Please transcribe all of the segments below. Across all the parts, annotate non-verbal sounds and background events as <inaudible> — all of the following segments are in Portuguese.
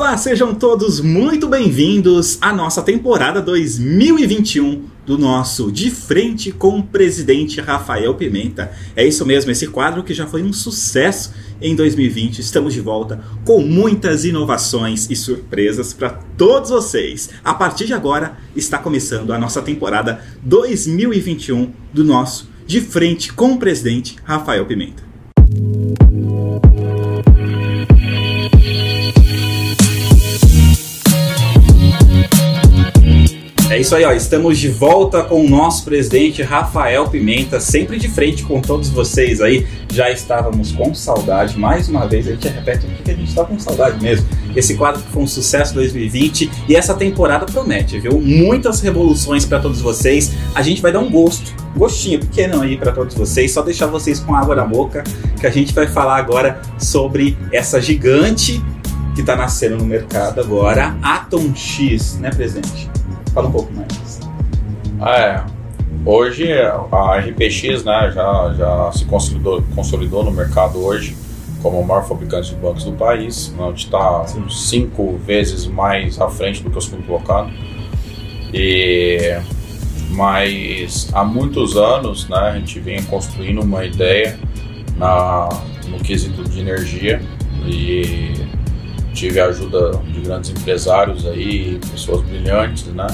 Olá, sejam todos muito bem-vindos à nossa temporada 2021 do nosso De Frente com o Presidente Rafael Pimenta. É isso mesmo, esse quadro que já foi um sucesso em 2020. Estamos de volta com muitas inovações e surpresas para todos vocês. A partir de agora está começando a nossa temporada 2021 do nosso De Frente com o Presidente Rafael Pimenta. É isso aí, ó. Estamos de volta com o nosso presidente Rafael Pimenta, sempre de frente com todos vocês aí. Já estávamos com saudade, mais uma vez, a gente repete porque a gente está com saudade mesmo. Esse quadro foi um sucesso 2020 e essa temporada promete, viu? Muitas revoluções para todos vocês. A gente vai dar um gosto, gostinho pequeno aí para todos vocês, só deixar vocês com água na boca, que a gente vai falar agora sobre essa gigante que está nascendo no mercado agora, Atom X, né, presidente? Fala um pouco mais. É, hoje a RPX né, já, já se consolidou, consolidou no mercado hoje como o maior fabricante de bancos do país, onde está cinco vezes mais à frente do que o segundo colocado. E, mas há muitos anos né, a gente vem construindo uma ideia na, no quesito de energia e tive a ajuda de grandes empresários aí, pessoas brilhantes, né?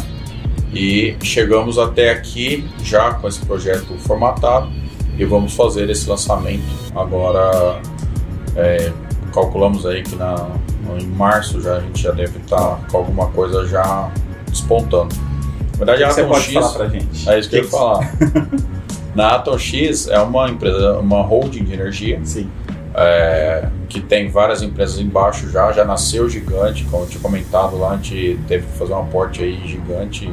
E chegamos até aqui já com esse projeto formatado e vamos fazer esse lançamento agora. É, calculamos aí que na, em março já a gente já deve estar com alguma coisa já despontando. Na verdade, a Atom Você pode X, falar pra gente? É isso que, que eu ia falar. <laughs> na Atom X é uma empresa, uma holding de energia. Sim é, que tem várias empresas embaixo já, já nasceu gigante, como eu tinha comentado lá, a gente teve que fazer um aporte aí gigante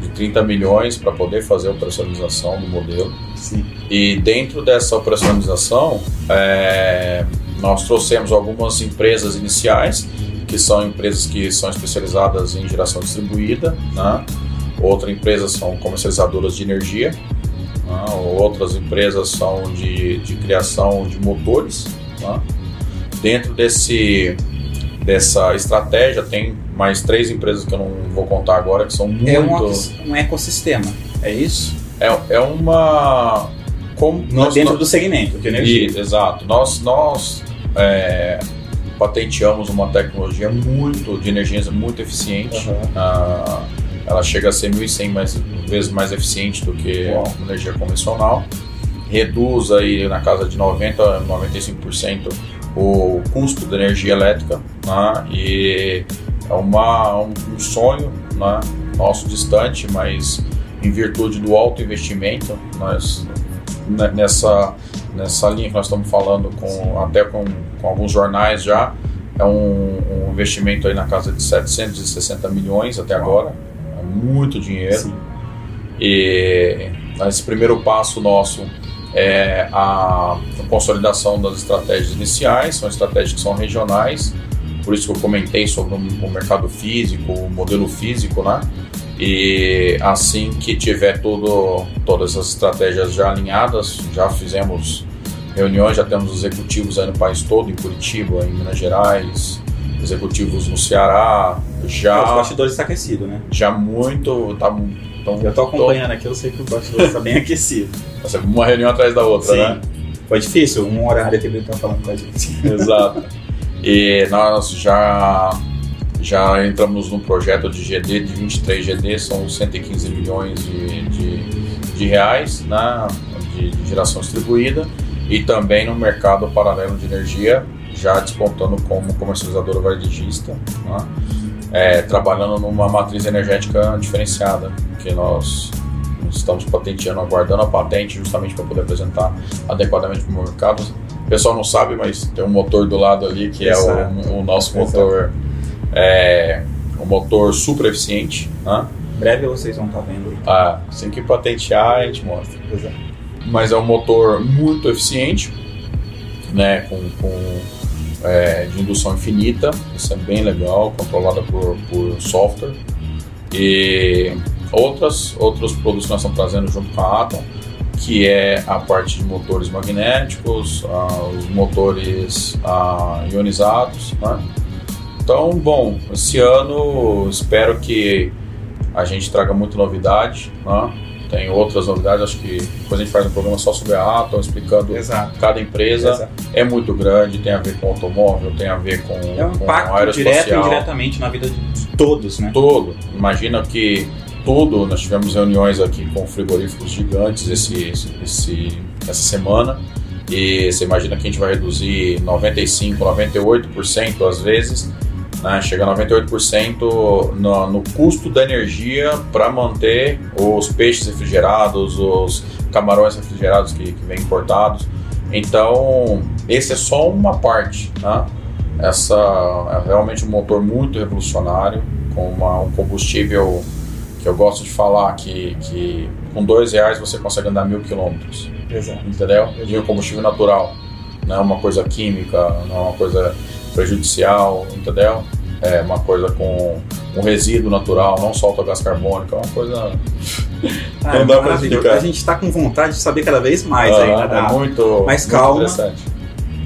de 30 milhões para poder fazer a operacionalização do modelo. Sim. E dentro dessa operacionalização, é, nós trouxemos algumas empresas iniciais, que são empresas que são especializadas em geração distribuída, né? outra empresa são comercializadoras de energia, né? outras empresas são de, de criação de motores. Né? Dentro desse, dessa estratégia tem mais três empresas que eu não vou contar agora que são muito... É um, um ecossistema, é isso? É, é uma... Como nós, dentro nós, do segmento de energia. E, exato. Nós, nós é, patenteamos uma tecnologia muito de energia muito eficiente. Uhum. Uh, ela chega a ser 1.100 mais, vezes mais eficiente do que a energia convencional. Reduz aí na casa de 90 a 95% o custo da energia elétrica né? e é uma, um, um sonho né? nosso distante, mas em virtude do alto investimento, nós, nessa, nessa linha que nós estamos falando, com, até com, com alguns jornais já, é um, um investimento aí na casa de 760 milhões até agora muito dinheiro. Sim. E esse primeiro passo nosso é a consolidação das estratégias iniciais, são estratégias que são regionais, por isso que eu comentei sobre o mercado físico, o modelo físico, né? E assim que tiver tudo, todas as estratégias já alinhadas, já fizemos reuniões, já temos executivos aí no país todo, em Curitiba, em Minas Gerais, executivos no Ceará, já. É, os bastidores está aquecido, né? Já muito. Tá, tão, eu tô acompanhando tô... aqui, eu sei que o bastidor está bem aquecido. Uma reunião atrás da outra, Sim. né? Foi difícil, um horário que ele está falando com a gente. Exato. E nós já já entramos num projeto de GD de 23 GD, são 115 milhões de, de, de reais né, de, de, geração distribuída e também no mercado paralelo de energia, já despontando como comercializadora varejista. Né, é, trabalhando numa matriz energética diferenciada, que nós estamos patenteando, aguardando a patente justamente para poder apresentar adequadamente para o mercado. O pessoal não sabe, mas tem um motor do lado ali que Exato. é o, o nosso Exato. motor, é, um motor super eficiente. Né? breve vocês vão estar tá vendo. Ah, assim que patentear a gente mostra. Exato. Mas é um motor muito eficiente, né, com, com é, de indução infinita, isso é bem legal, controlada por, por software. E outras, outros produtos que nós estamos trazendo junto com a Atom, que é a parte de motores magnéticos, ah, os motores ah, ionizados, né? Então, bom, esse ano espero que a gente traga muita novidade, né? Tem outras novidades, acho que depois a gente faz um programa só sobre a Atom, explicando Exato. cada empresa. Exato. É muito grande, tem a ver com automóvel, tem a ver com, É um com impacto direto e indiretamente na vida de todos, né? todo. Imagina que tudo, nós tivemos reuniões aqui com frigoríficos gigantes esse, esse, esse- essa semana. E você imagina que a gente vai reduzir 95%, 98% às vezes, né? chega a 98% no, no custo da energia para manter os peixes refrigerados, os camarões refrigerados que, que vêm importados. Então, esse é só uma parte. Né? Essa é realmente um motor muito revolucionário, com uma- um combustível que eu gosto de falar que, que com dois reais você consegue andar mil quilômetros, Exato. entendeu? De um combustível natural, não é uma coisa química, não é uma coisa prejudicial, entendeu? É uma coisa com um resíduo natural, não solta gás carbônico, é uma coisa Ah, <laughs> Não dá pra explicar. A gente está com vontade de saber cada vez mais ah, ainda. é da- muito, Mas muito calma. interessante.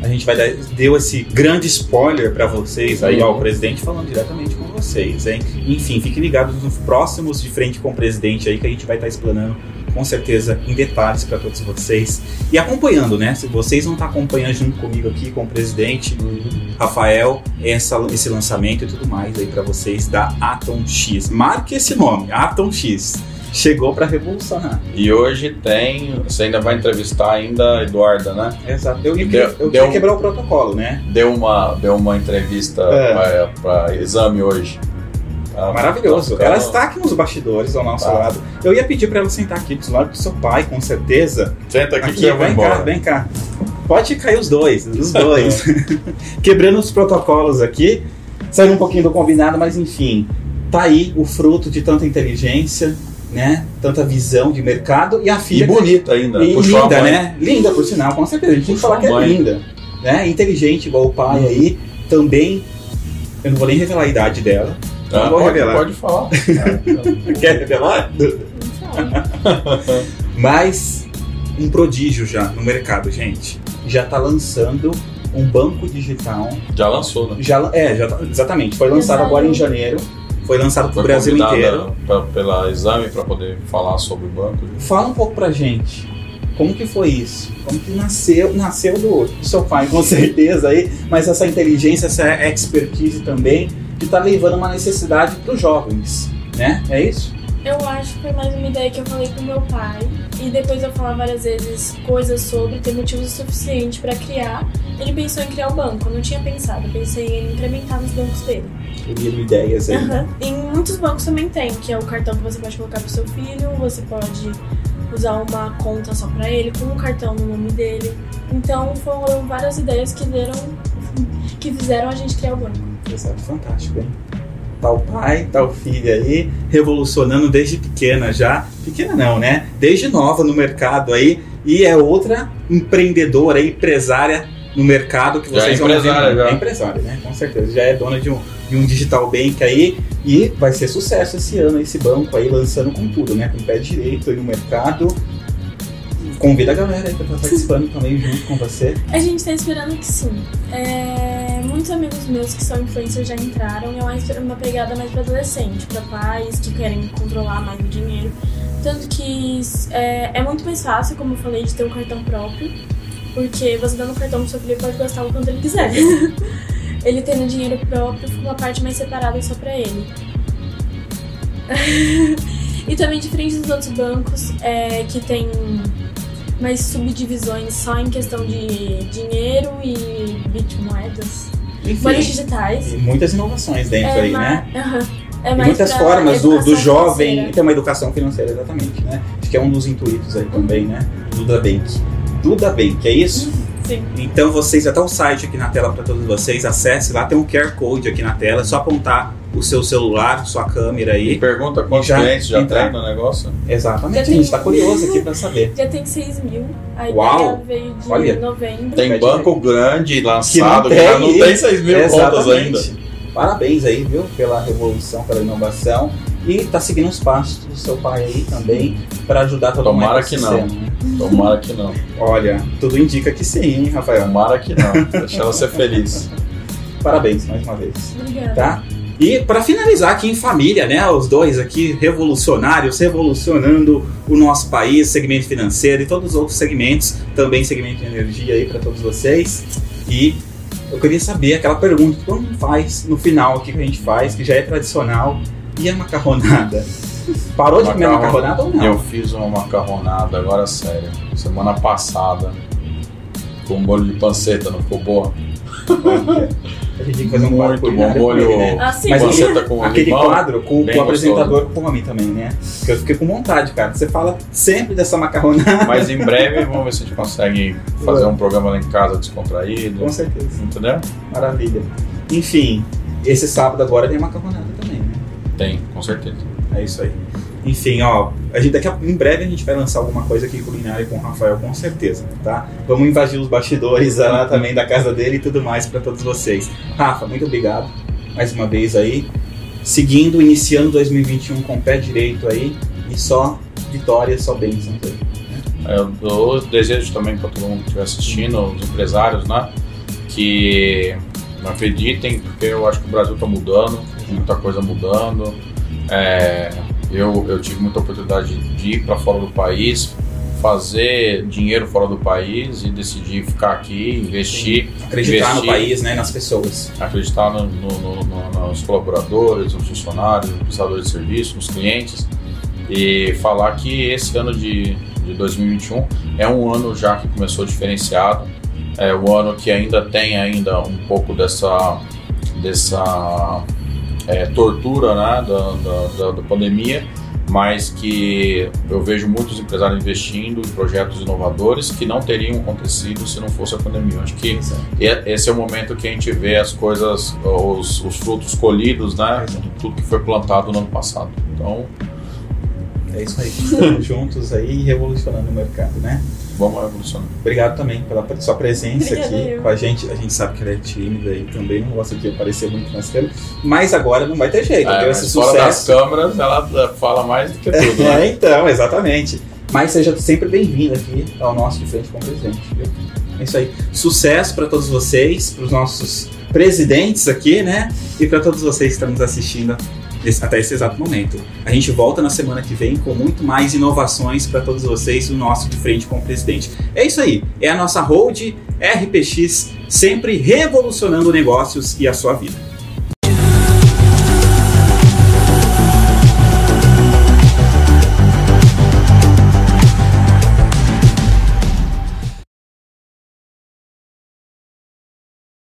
A gente vai dar, deu esse grande spoiler para vocês aí, ó, o presidente falando diretamente com vocês, hein? Enfim, fiquem ligados nos próximos de frente com o presidente aí que a gente vai estar explanando com certeza em detalhes para todos vocês e acompanhando, né? Se vocês vão estar acompanhando junto comigo aqui com o presidente Rafael essa, esse lançamento e tudo mais aí para vocês da Atom X. Marque esse nome, Atom X. Chegou para revolucionar. E hoje tem, você ainda vai entrevistar ainda a Eduarda, né? Exato. Eu, eu, Deu- eu deu quebrar o protocolo, né? Deu uma, deu uma entrevista É. para exame hoje. Tá- Maravilhoso. tá Ela está aqui nos bastidores ao nosso Tá. lado. Eu ia pedir para ela sentar aqui do lado do seu pai, com certeza. Senta aqui, Aqui, que eu vem embora. cá, vem cá. Pode cair os dois, os dois. <laughs> <laughs> Quebrando os protocolos aqui, saindo um pouquinho do combinado, mas enfim, tá aí o fruto de tanta inteligência, né? Tanta visão de mercado e a E filha bonita ainda. e linda, né? Linda, por sinal, com certeza. A gente tem que falar que é linda. Né? Inteligente, igual o pai aí. Também, eu não vou nem revelar a idade dela. Ah, Não vou pode, revelar. pode falar. <laughs> Quer revelar? <laughs> Mas um prodígio já no mercado, gente. Já tá lançando um banco digital. Já lançou, né? Já, é, já tá- exatamente. Foi lançado Exato. agora em janeiro. Foi lançado pro Foi Brasil inteiro. pra- pela exame para poder falar sobre o banco. Fala um pouco pra gente. Como que foi isso? Como que nasceu? Nasceu do, do seu pai, com <laughs> certeza aí, mas essa inteligência, essa expertise também, que tá levando uma necessidade pros jovens, né? É isso? Eu acho que foi mais uma ideia que eu falei com meu pai. E depois eu falar várias vezes coisas sobre ter motivos suficientes pra criar. Ele pensou em criar o banco. Eu não tinha pensado. Eu pensei em implementar nos bancos dele. Querido ideias aí. Aham. Em muitos bancos também tem, que é o cartão que você pode colocar pro seu filho, você pode usar uma conta só pra ele, com um cartão no nome dele. Então foram várias ideias que deram. que fizeram a gente criar o banco. Exato, fantástico, hein? Tá o pai, tá o filho aí, revolucionando desde pequena já. Pequena não, né? Desde nova no mercado aí. E é outra empreendedora, empresária no mercado que Já é vocês vão ver. empresária, já. É empresária, né? Com certeza. Já é dona de um, de um digital bank aí. E vai ser sucesso esse ano, esse banco aí, lançando com tudo, né? Com o pé direito aí no mercado. Convida a galera aí pra estar participando também junto com você. A gente tá esperando que sim. É, muitos amigos meus que são influencers já entraram e é mais uma pegada mais pra adolescente, pra pais que querem controlar mais o dinheiro. Tanto que é, é muito mais fácil, como eu falei, de ter um cartão próprio, porque você dando o cartão pro seu filho pode gastar o quanto ele quiser. <laughs> ele tendo dinheiro próprio, fica uma parte mais separada só pra ele. <laughs> e também diferente dos outros bancos é, que tem mais subdivisões só em questão de dinheiro e bitmoedas, Enfim, digitais. e muitas inovações dentro É, aí, ma- né? aham. É muitas formas do, do jovem financeira. ter uma educação financeira, exatamente, né? Acho que é um dos intuitos aí também, né? Duda Bank. Duda Bank, é isso? Sim. Então vocês, tá o site aqui na tela para todos vocês, acesse lá, tem um QR Code aqui na tela, é só apontar o seu celular, sua câmera E aí. pergunta quantos Já clientes já entrar. tem no negócio. Exatamente, Já a gente tem- tá curioso aqui para <laughs> saber. Já tem 6 mil. A Uau! ideia veio de Olha. novembro. Tem banco grande lançado, Que não já não tem. tem 6 mil contas ainda. Parabéns aí, viu, pela revolução, pela inovação. E tá seguindo os passos do seu pai aí também para ajudar todo mundo. Tomara que não. Tomara que não. Olha, tudo indica que sim, hein, Rafael. Tomara que não. Deixa ela ser feliz. Parabéns mais uma vez. Obrigada. Tá? E para finalizar aqui em família, né? Os dois aqui revolucionários, revolucionando o nosso país, segmento financeiro e todos os outros segmentos, também segmento de energia aí para todos vocês. E eu queria saber aquela pergunta que todo mundo faz no final aqui que a gente faz, que já é tradicional, e a macarronada? Parou de comer macarronada ou não? Eu fiz uma macarronada, agora sério, semana passada, com molho de panceta, não ficou boa? A gente tem que fazer um Muito quadro bom, com molho- né? Assim, Mas panceta com Aquele limão. quadro com, com o apresentador come também, né? Que eu fiquei com vontade, cara. Você fala sempre dessa macarronada. Mas em breve vamos ver se a gente consegue fazer um programa lá em casa descontraído. Com certeza. Entendeu? Maravilha. Enfim, esse sábado agora tem macarronada também, né? Tem, com certeza. É isso aí. Enfim, ó, a gente daqui a, em breve a gente vai lançar alguma coisa aqui culinária com o Rafael, com certeza, tá? Vamos invadir os bastidores <laughs> lá também da casa dele e tudo mais para todos vocês. Rafa, muito obrigado mais uma vez aí. Seguindo, iniciando 2021 com o pé direito aí e só vitórias, só bênçãos aí. É, Eu, desejo também para todo mundo que estiver assistindo, os empresários, né? Que acreditem, porque eu acho que o Brasil está mudando, muita coisa mudando. É, eu, eu tive muita oportunidade de ir para fora do país, fazer dinheiro fora do país e decidir ficar aqui, investir, Acreditar no Investir. país, né, nas pessoas. acreditar no- no- no- no- nos colaboradores, nos funcionários, nos prestadores de serviço, nos clientes e falar que esse ano de, de 2021 é um ano já que começou diferenciado, é um ano que ainda tem ainda um pouco dessa dessa é, tortura né, da, da, da- pandemia, mas que eu vejo muitos empresários investindo em projetos inovadores que não teriam acontecido se não fosse a pandemia. Eu acho que é- esse é o momento que a gente vê as coisas, os, os frutos colhidos, né? De tudo que foi plantado no ano passado. Então, É isso aí. Estamos juntos aí revolucionando o mercado, né? Vamos revolucionar. Obrigado também pela sua presença Obrigada aqui eu. com a gente. A gente sabe que ela é tímida e também não gosta de aparecer muito nas câmeras, mas agora não vai ter jeito. É, esse fora das sucesso. câmeras, ela fala mais do que tudo. <laughs> É, Né? então, exatamente. Mas seja sempre bem-vindo aqui ao nosso De Frente com o Presidente. Viu? É isso aí. Sucesso para todos vocês, para os nossos presidentes aqui, né? E para todos vocês que estão nos assistindo até esse exato momento. A gente volta na semana que vem com muito mais inovações para todos vocês no nosso De Frente com o Presidente. É isso aí. É a nossa Hold RPX, sempre revolucionando negócios e a sua vida.